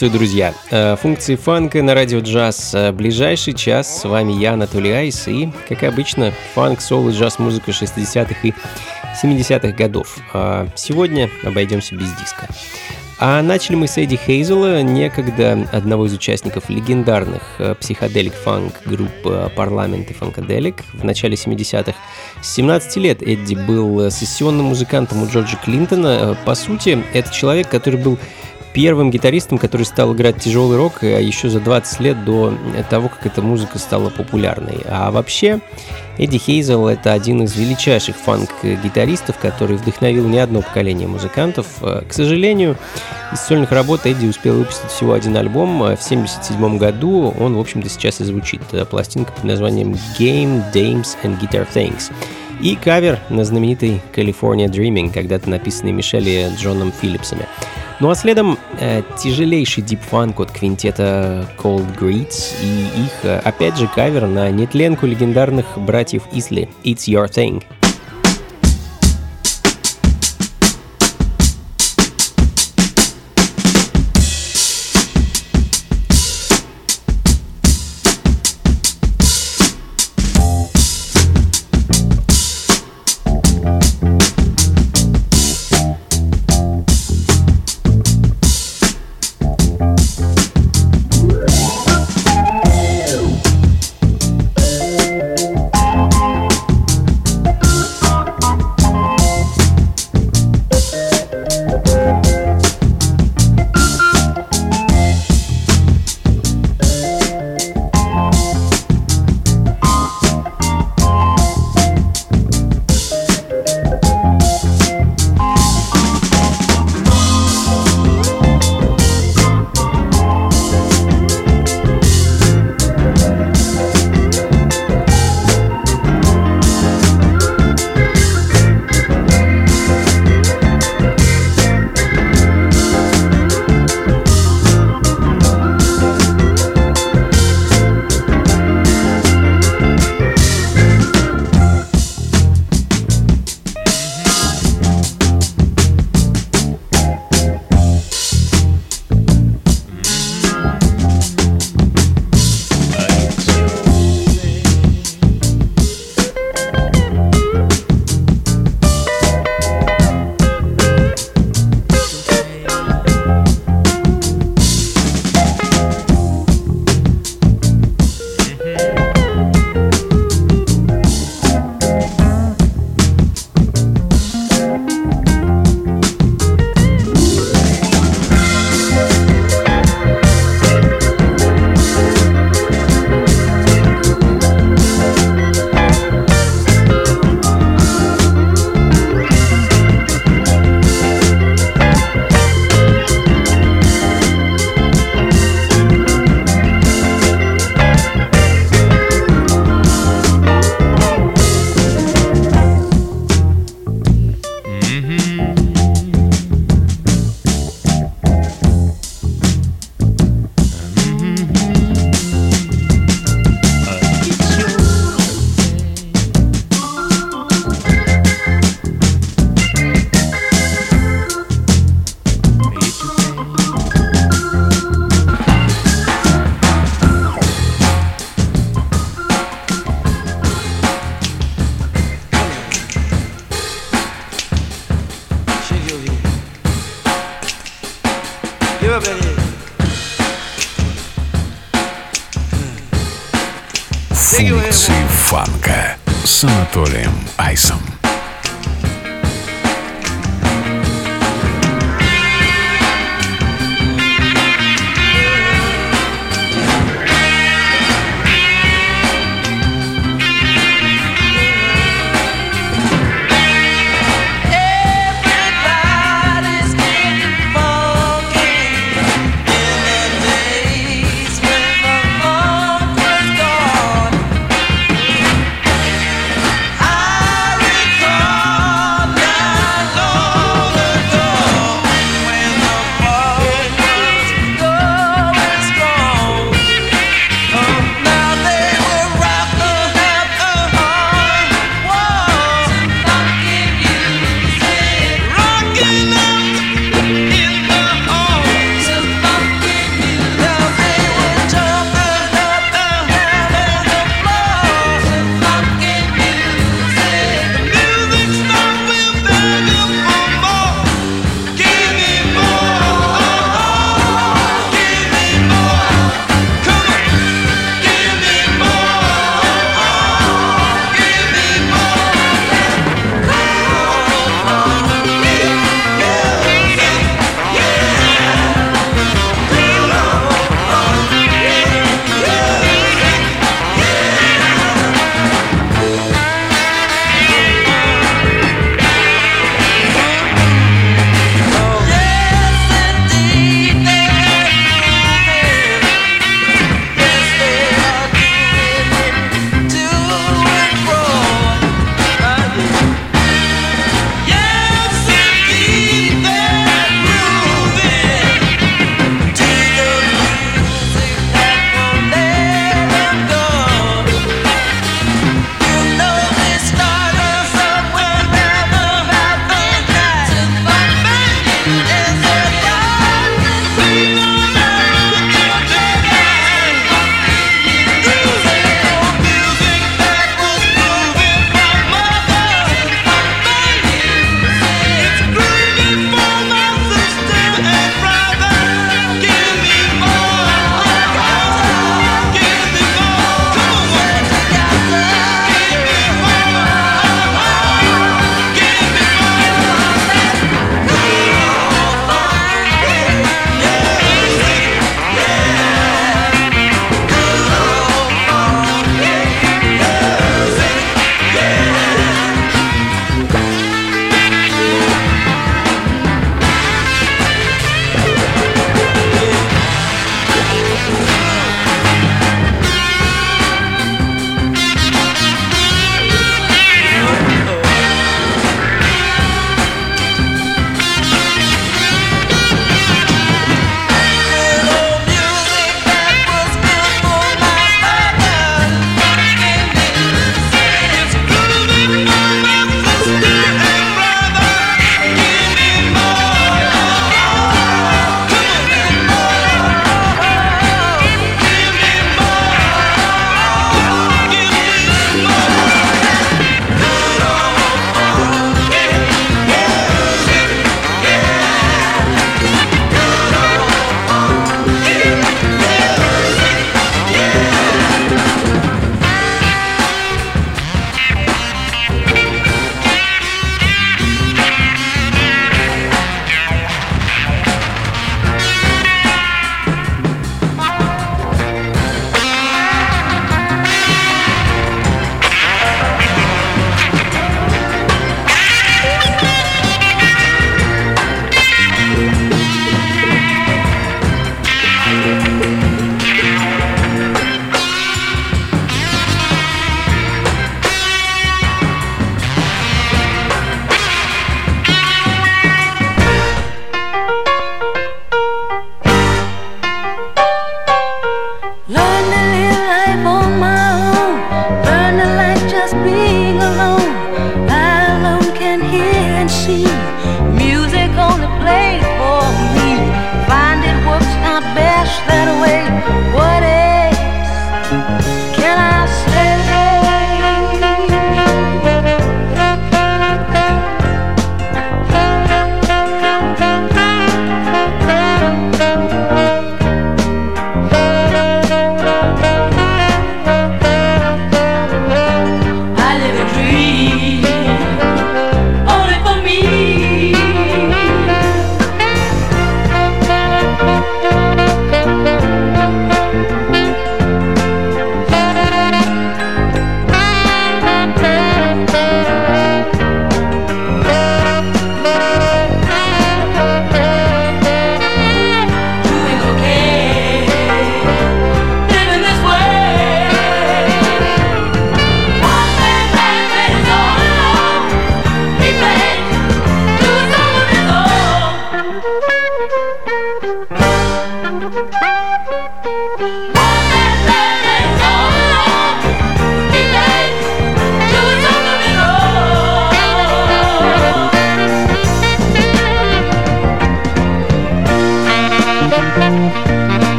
Приветствую, друзья! Э, функции фанка на радио джаз. Э, ближайший час. С вами я, Анатолий Айс. И, как обычно, фанк, соло, джаз-музыка 60-х и 70-х годов. А сегодня обойдемся без диска. А начали мы с Эдди Хейзела, некогда одного из участников легендарных э, психоделик фанк групп Парламент и Фанкаделик в начале 70-х. С 17 лет Эдди был сессионным музыкантом у Джорджа Клинтона. По сути, это человек, который был первым гитаристом, который стал играть тяжелый рок э, еще за 20 лет до того, как эта музыка стала популярной. А вообще, Эдди Хейзел — это один из величайших фанк-гитаристов, который вдохновил не одно поколение музыкантов. Э, к сожалению, из сольных работ Эдди успел выпустить всего один альбом. Э, в 1977 году он, в общем-то, сейчас и звучит. Пластинка под названием Game, Dames and Guitar Things. И кавер на знаменитый California Dreaming, когда-то написанный Мишелли Джоном Филлипсами. Ну а следом э, тяжелейший дипфанк от квинтета Cold Greets и их, э, опять же, кавер на нетленку легендарных братьев Исли «It's Your Thing».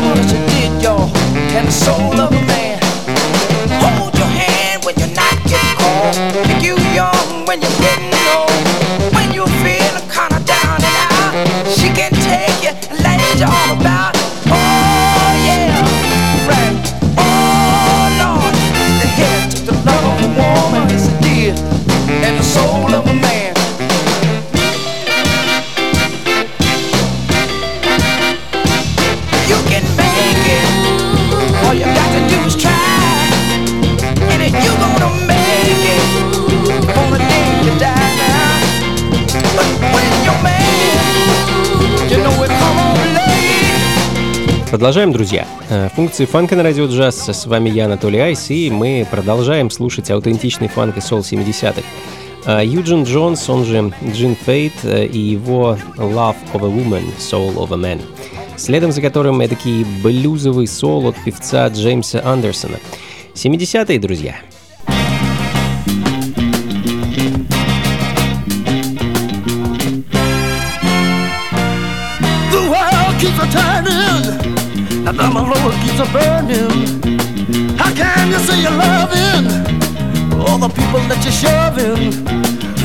You Продолжаем, друзья. Э, функции фанка на радио джаз. С вами я, Анатолий Айс, и мы продолжаем слушать аутентичный фанк и сол 70-х. Э, Юджин Джонс, он же Джин Фейт, э, и его Love of a Woman, Soul of a Man. Следом за которым эдакий блюзовый сол от певца Джеймса Андерсона. 70-е, друзья. And now my Lord keeps a burning. How can you say you're loving all the people that you're shoving?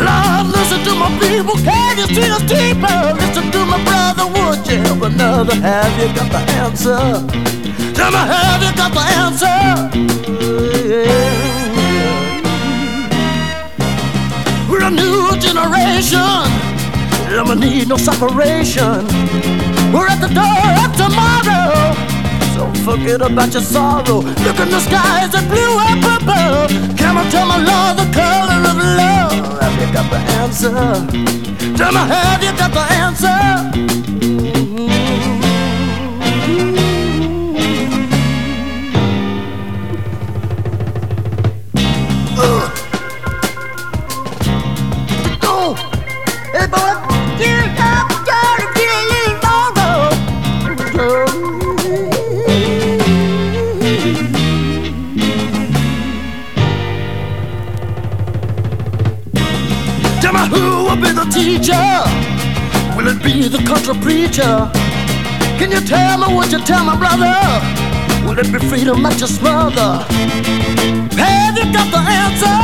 Lord, listen to my people. Can you see us deeper? Listen to my brother. Would you help another? Have you got the answer? Tell me, have you got the answer? We're a new generation. We need no separation. We're at the door of tomorrow. So forget about your sorrow. Look in the skies that blue and purple. Come on, tell my Lord the color of love. Have you got the answer? Tell me, have you got the answer? Freedom at your smother? Have you got the answer?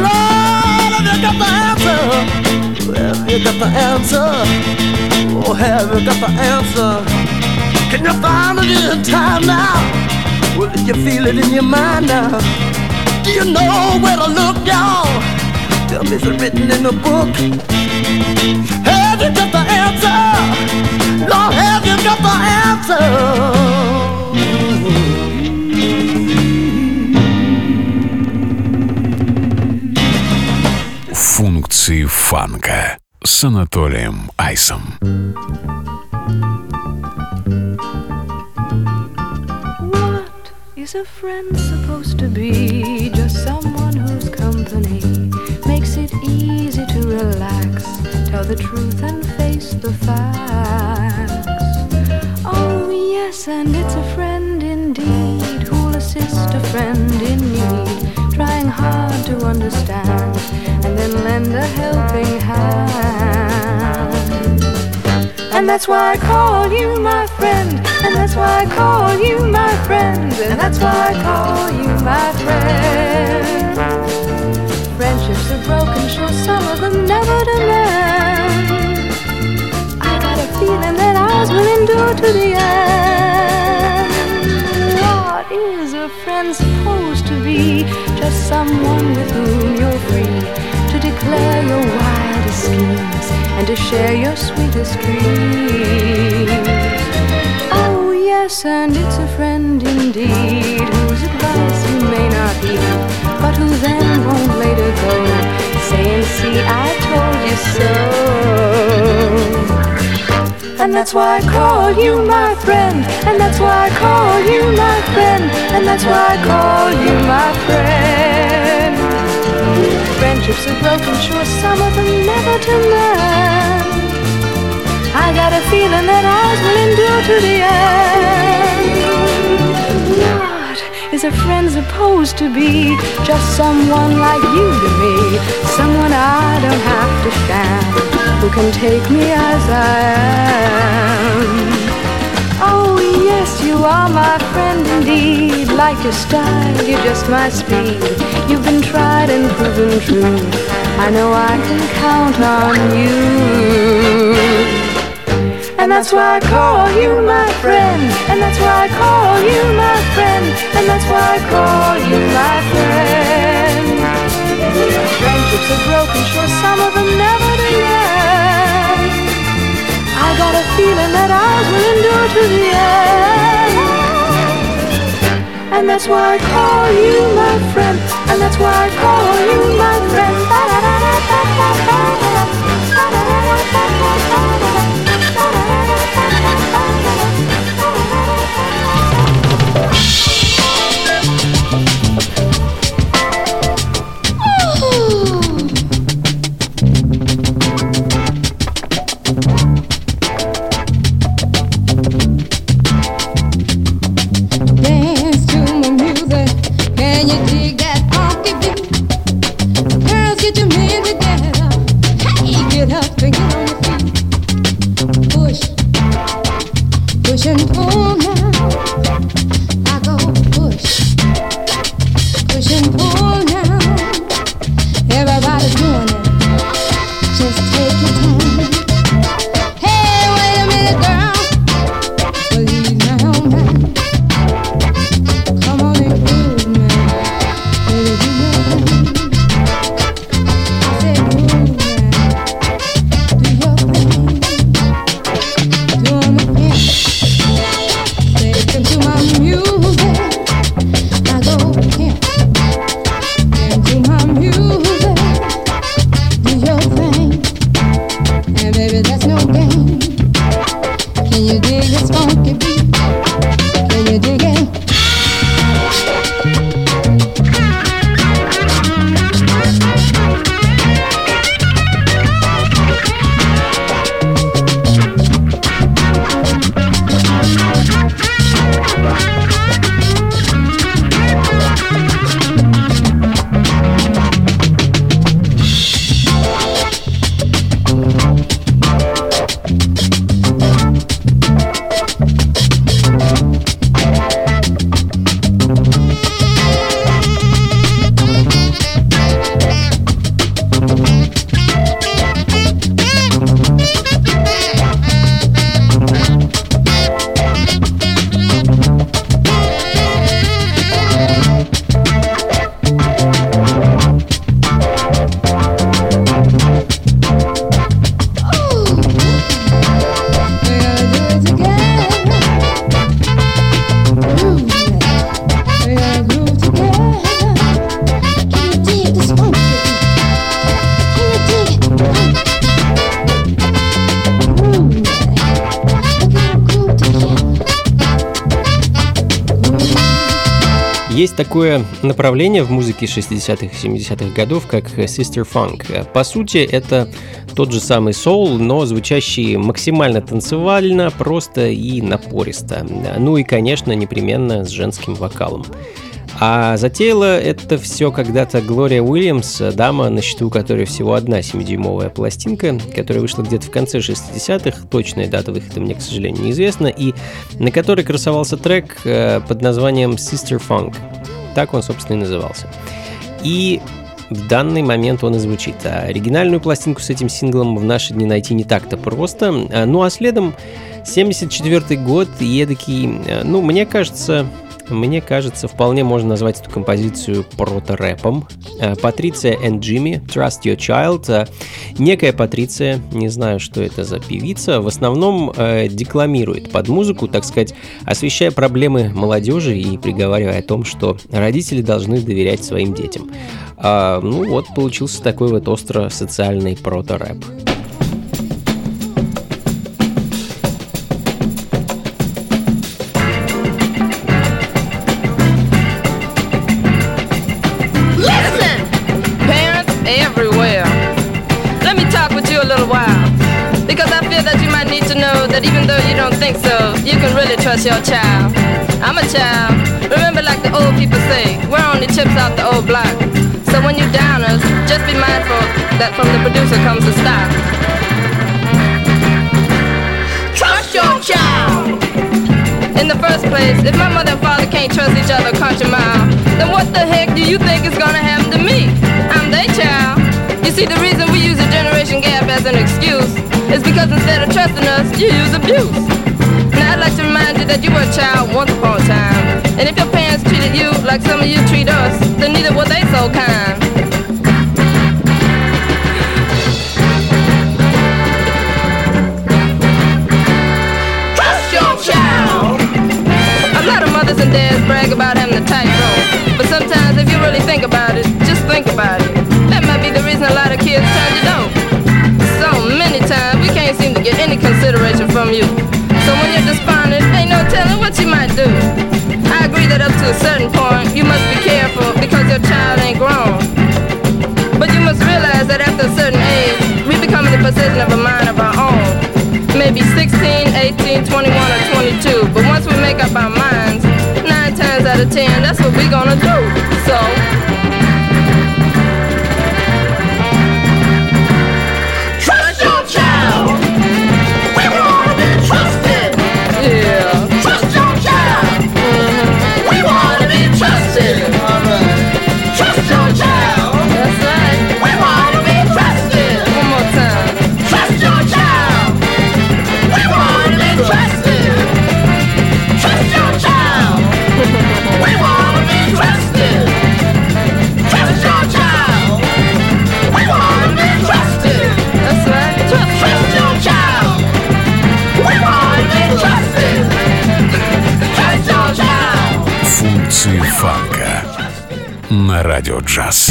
Lord, have you got the answer? Have you got the answer? Oh, have you got the answer? Can you find it in time now? Will you feel it in your mind now? Do you know where to look, y'all? Tell me, is it written in the book? Have you got the answer? Lord, have you got the answer? фанка с Анатолием Айсом. What is a friend supposed to be? Just someone whose company makes it easy to relax, tell the truth and face the facts. Oh, yes, and it's a friend indeed who'll assist a friend in need, trying hard to understand and then lend a helping hand. And that's why I call you my friend, and that's why I call you my friend, and that's why I call you my friend. Friendships are broken, sure some of them never to mend. I got a feeling that ours will endure to the end. What is a friend supposed to Just someone with whom you're free to declare your wildest schemes and to share your sweetest dreams. Oh, yes, and it's a friend indeed whose advice you may not heed, but who then won't later go saying, See, I told you so. And that's why I call you my friend, and that's why I call you my friend, and that's why I call you my friend. Friendships are broken, sure, some of them never to mend. I got a feeling that ours will endure to the end. Is a friend supposed to be? Just someone like you to me, someone I don't have to sham, who can take me as I am. Oh, yes, you are my friend indeed. Like your style, you're just my speed. You've been tried and proven true. I know I can count on you. And that's why I call you my friend. And that's why I call you my friend. And that's why I call you my friend. Friendships are broken, sure, some of them never to end. I got a feeling that ours will endure to the end. And that's why I call you my friend. And that's why I call you my friend. Такое направление в музыке 60-х и 70-х годов, как Sister Funk. По сути, это тот же самый соул, но звучащий максимально танцевально, просто и напористо. Ну и, конечно, непременно с женским вокалом. А затеяла это все когда-то Глория Уильямс, дама, на счету которой всего одна 7-дюймовая пластинка, которая вышла где-то в конце 60-х, точная дата выхода мне, к сожалению, неизвестна, и на которой красовался трек э, под названием Sister Funk. Так он, собственно, и назывался. И в данный момент он и звучит. А оригинальную пластинку с этим синглом в наши дни найти не так-то просто. А, ну а следом 74 год и эдакий, э, ну, мне кажется, мне кажется, вполне можно назвать эту композицию прото-рэпом. Э, Патриция и Джимми, Trust Your Child. Э, некая Патриция, не знаю, что это за певица, в основном э, декламирует под музыку, так сказать, освещая проблемы молодежи и приговаривая о том, что родители должны доверять своим детям. А, ну вот, получился такой вот остро-социальный прото-рэп. That you might need to know that even though you don't think so, you can really trust your child. I'm a child. Remember, like the old people say, we're only chips out the old block. So when you downers, just be mindful that from the producer comes the stock. Trust your child. In the first place, if my mother and father can't trust each other country mile, then what the heck do you think is gonna happen to me? I'm their child. You see, the reason we use a generation gap as an excuse is because instead of trusting us, you use abuse. Now I'd like to remind you that you were a child once upon a time. And if your parents treated you like some of you treat us, then neither were they so kind. Trust your child. A lot of mothers and dads brag about having the tightrope. But sometimes if you really think about it, just think about it. Reason a lot of kids turn to dope So many times we can't seem to get any consideration from you. So when you're despondent, ain't no telling what you might do. I agree that up to a certain point, you must be careful because your child ain't grown. But you must realize that after a certain age, we become in the possession of a mind of our own. Maybe 16, 18, 21, or 22. But once we make up our minds, nine times out of ten, that's what we're gonna do. So, радио джаз.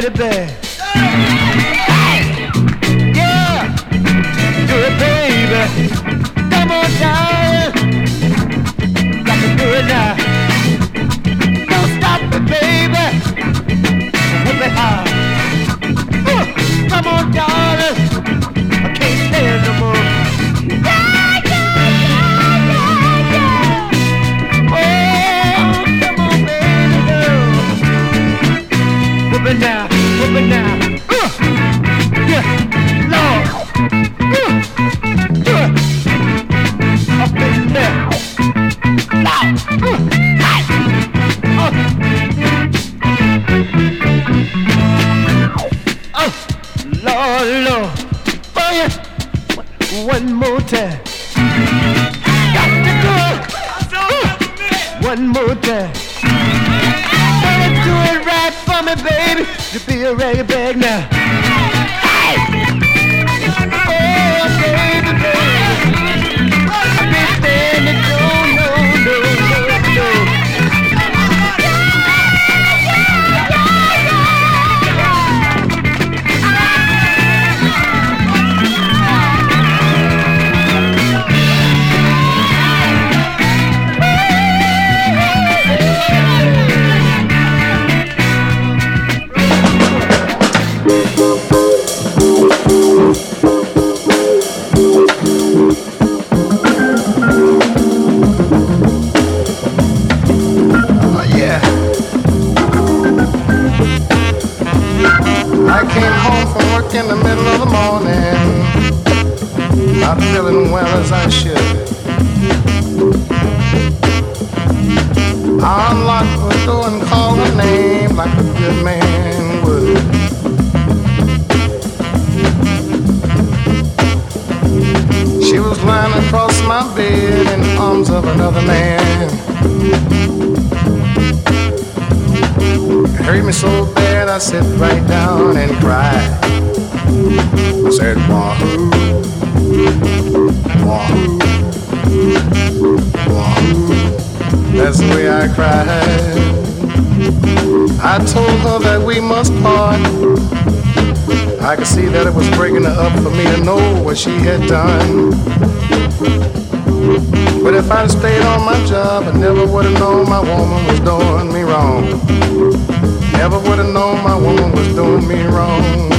To Oh Lord, for you one more time. Got to go one more time. Gonna do it right for me, baby. You be a rag now. In the middle of the morning, not feeling well as I should. I unlocked the door and called her name like a good man would. She was lying across my bed in the arms of another man. It hurt me so bad I sat right down and cried. Said, Wahoo, Wahoo, Wahoo. That's the way I cried. I told her that we must part. I could see that it was breaking her up for me to know what she had done. But if I'd stayed on my job, I never would have known my woman was doing me wrong. Never would have known my woman was doing me wrong.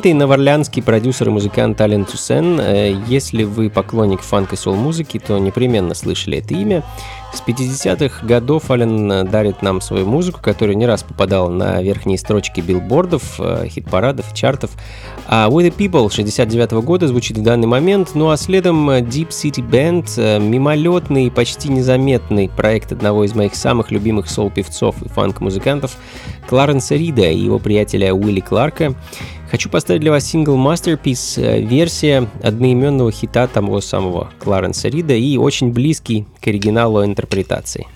Знаменитый новоорлеанский продюсер и музыкант Ален Тусен. Э, если вы поклонник фанк и сол-музыки, то непременно слышали это имя. С 50-х годов Ален дарит нам свою музыку, которая не раз попадала на верхние строчки билбордов, э, хит-парадов, чартов. А We the People 69 -го года звучит в данный момент, ну а следом Deep City Band, э, мимолетный, почти незаметный проект одного из моих самых любимых сол-певцов и фанк-музыкантов Кларенса Рида и его приятеля Уилли Кларка. Хочу поставить для вас сингл Masterpiece, э, версия одноименного хита того самого Кларенса Рида и очень близкий к оригиналу интерпретации.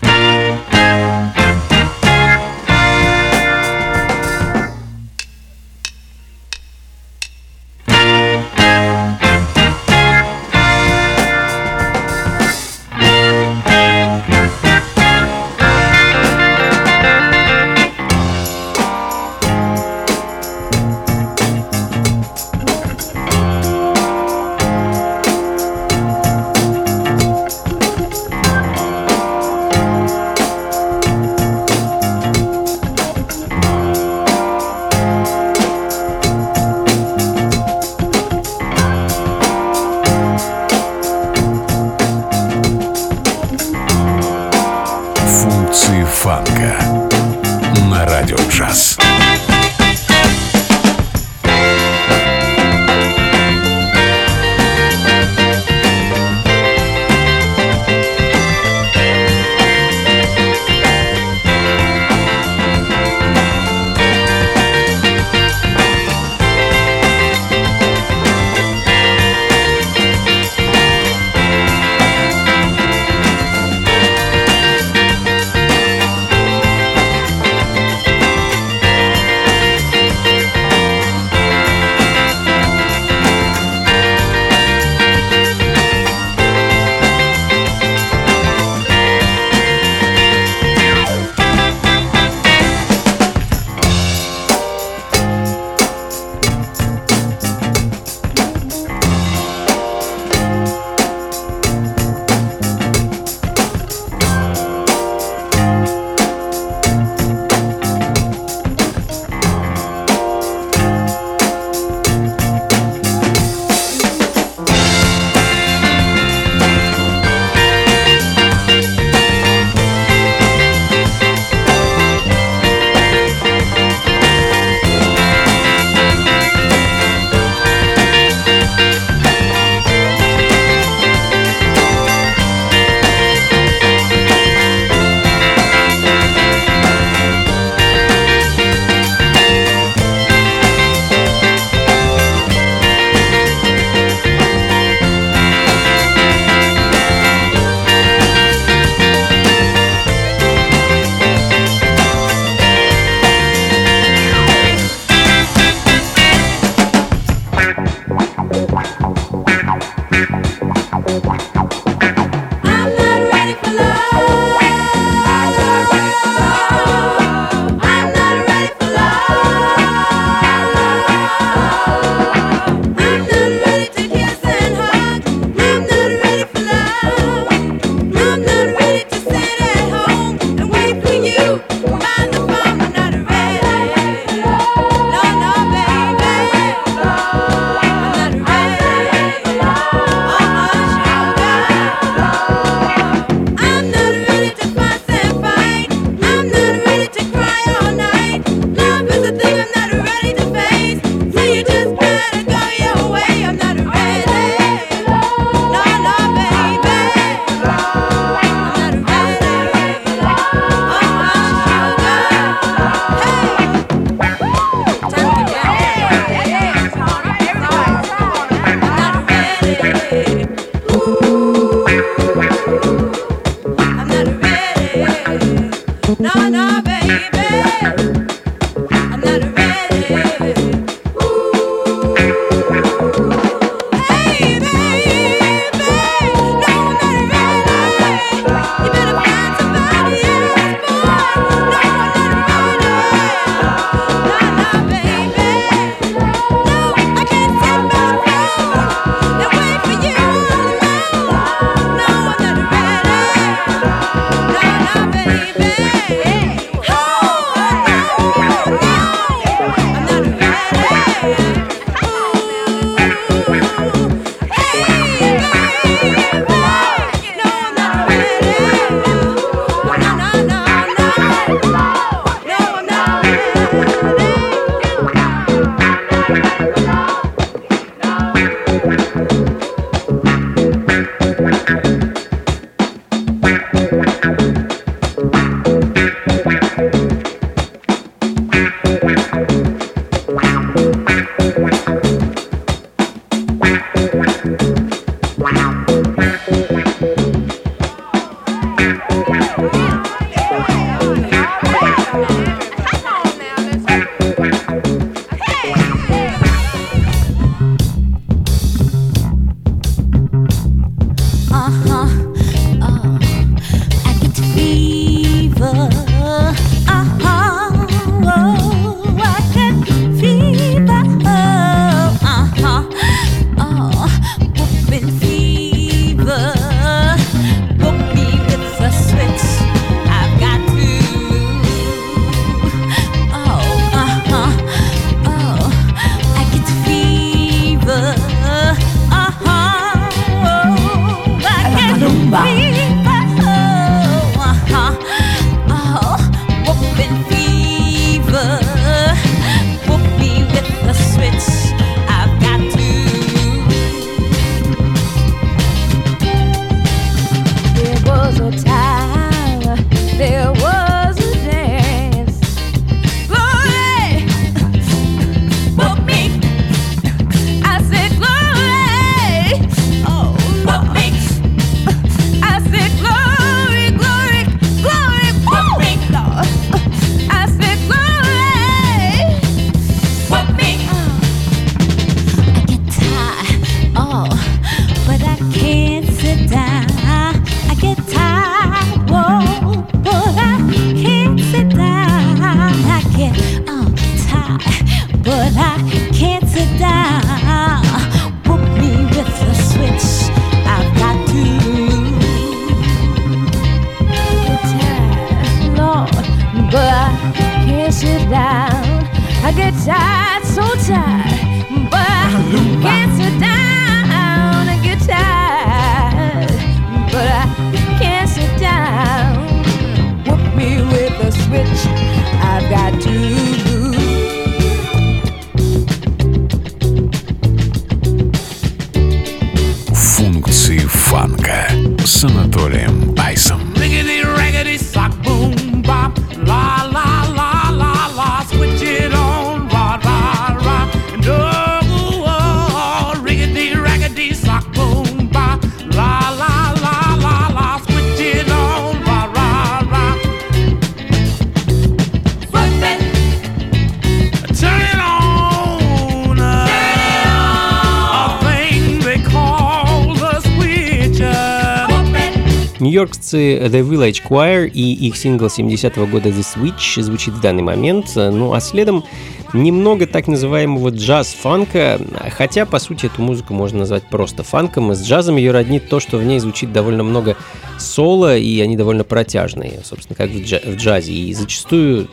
Нью-Йоркцы The Village Choir и их сингл 70-го года The Switch звучит в данный момент, ну а следом немного так называемого джаз-фанка, хотя, по сути, эту музыку можно назвать просто фанком, и с джазом ее роднит то, что в ней звучит довольно много соло, и они довольно протяжные, собственно, как в, джазе, и зачастую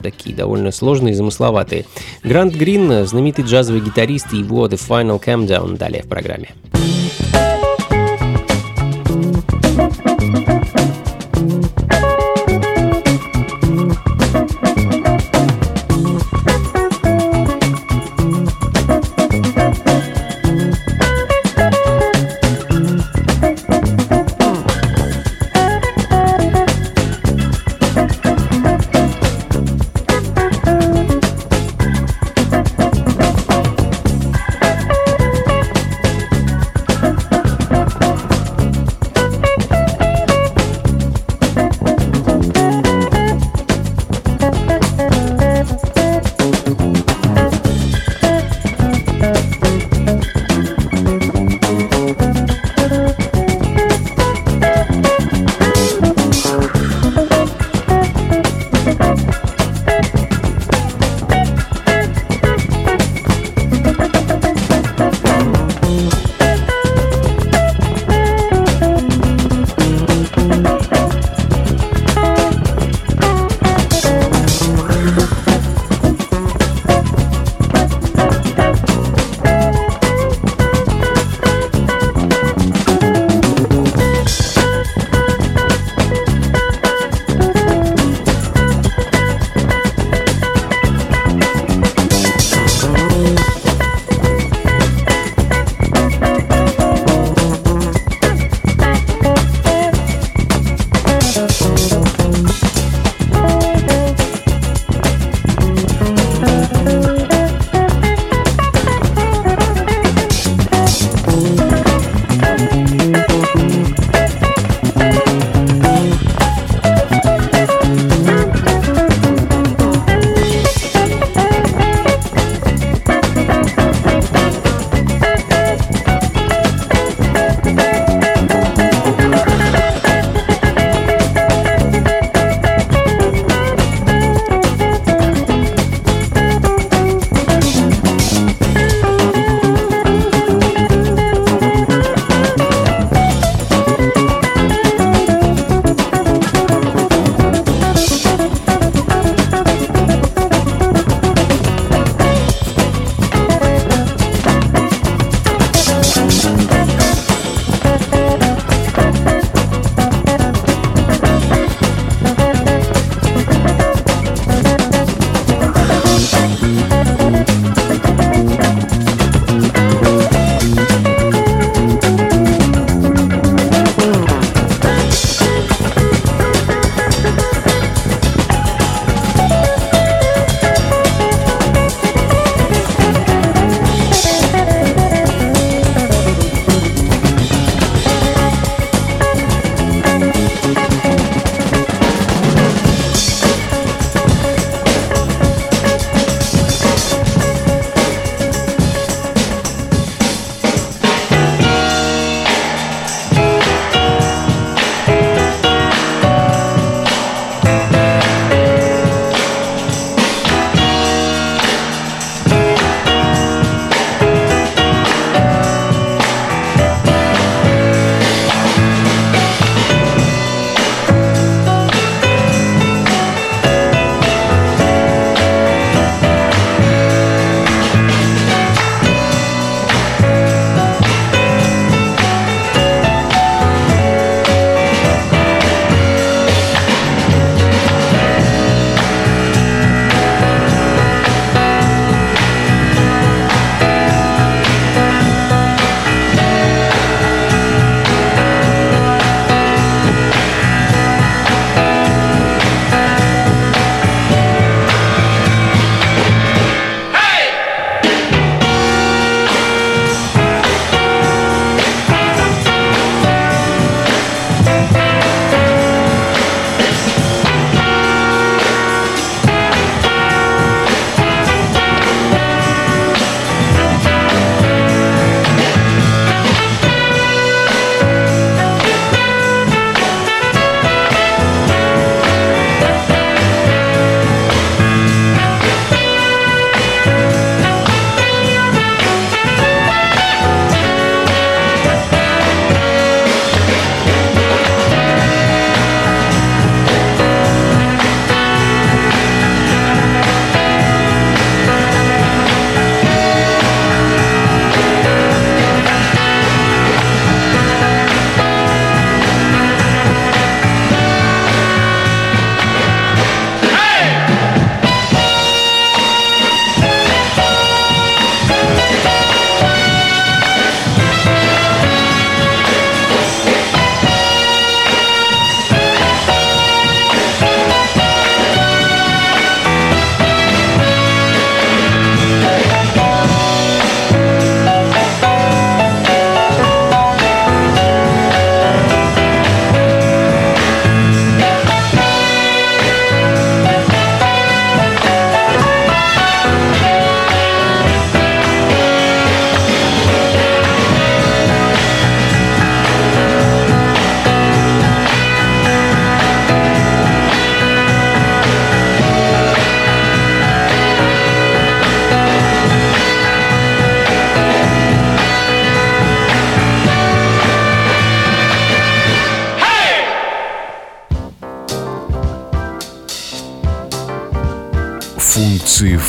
такие довольно сложные и замысловатые. Грант Грин, знаменитый джазовый гитарист, и его The Final Countdown далее в программе.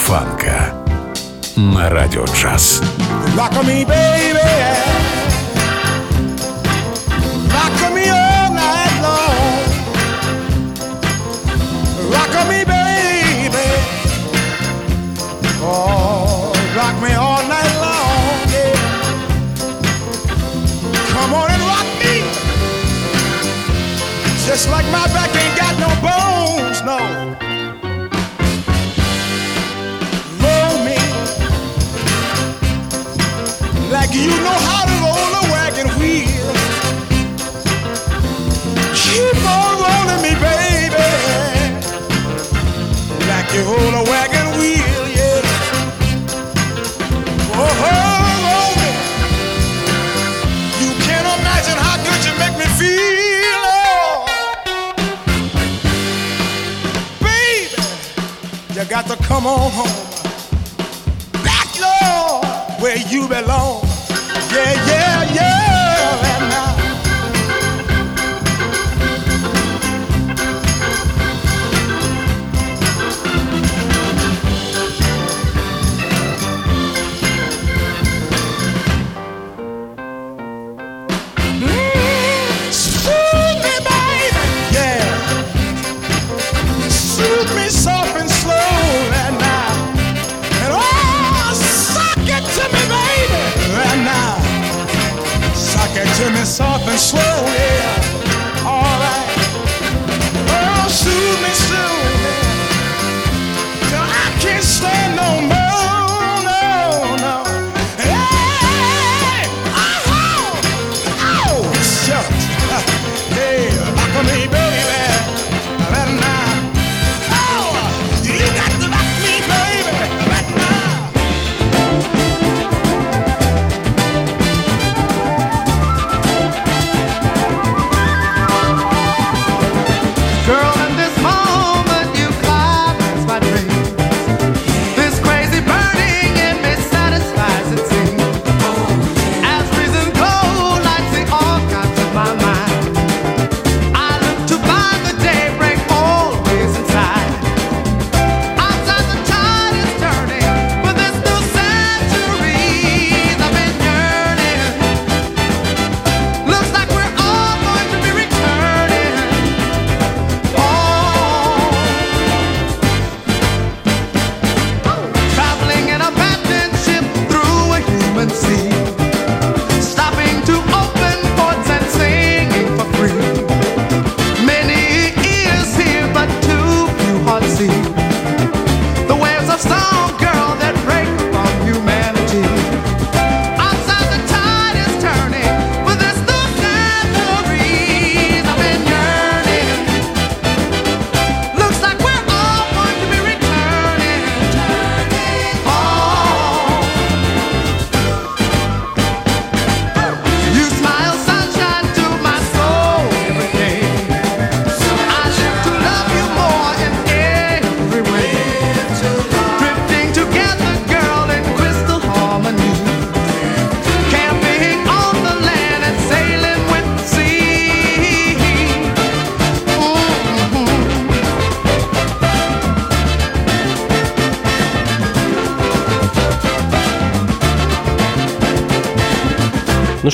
фанка. come on home. Back, Lord, where you belong. Yeah, yeah.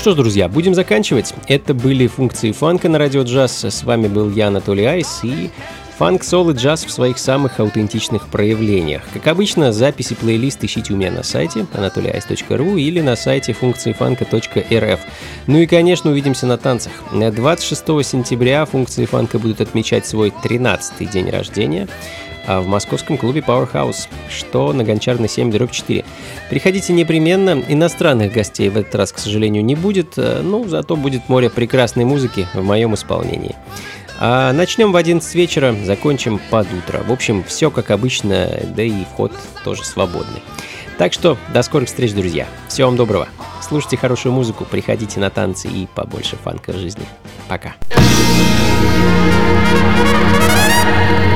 что ж, друзья, будем заканчивать. Это были функции фанка на радио джаз. С вами был я, Анатолий Айс, и фанк, сол и джаз в своих самых аутентичных проявлениях. Как обычно, записи плейлист ищите у меня на сайте anatolyice.ru или на сайте функции фанка.рф. Ну и, конечно, увидимся на танцах. 26 сентября функции фанка будут отмечать свой 13-й день рождения. А в московском клубе Powerhouse, что на Гончарной 7 дробь 4. Приходите непременно, иностранных гостей в этот раз, к сожалению, не будет, но зато будет море прекрасной музыки в моем исполнении. А начнем в 11 вечера, закончим под утро. В общем, все как обычно, да и вход тоже свободный. Так что до скорых встреч, друзья. Всего вам доброго. Слушайте хорошую музыку, приходите на танцы и побольше фанка в жизни. Пока. thank you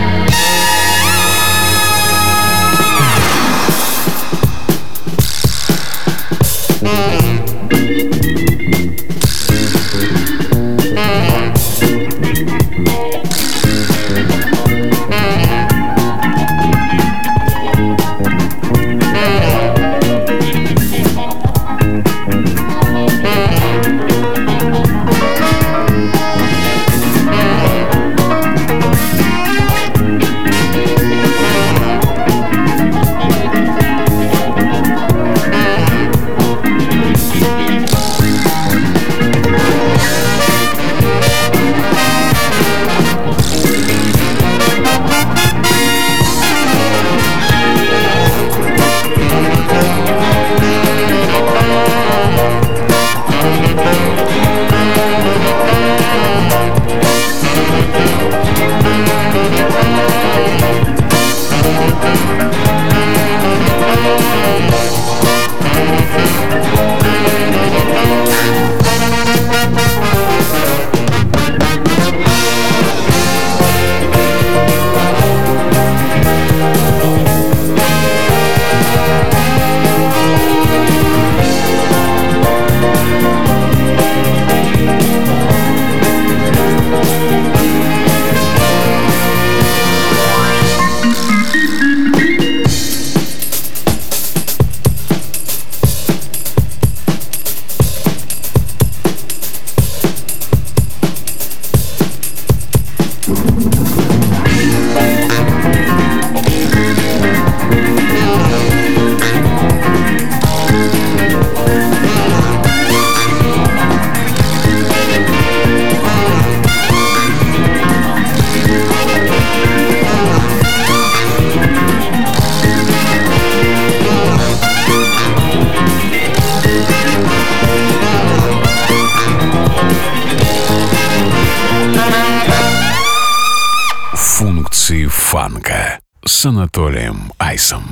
с Анатолием Айсом.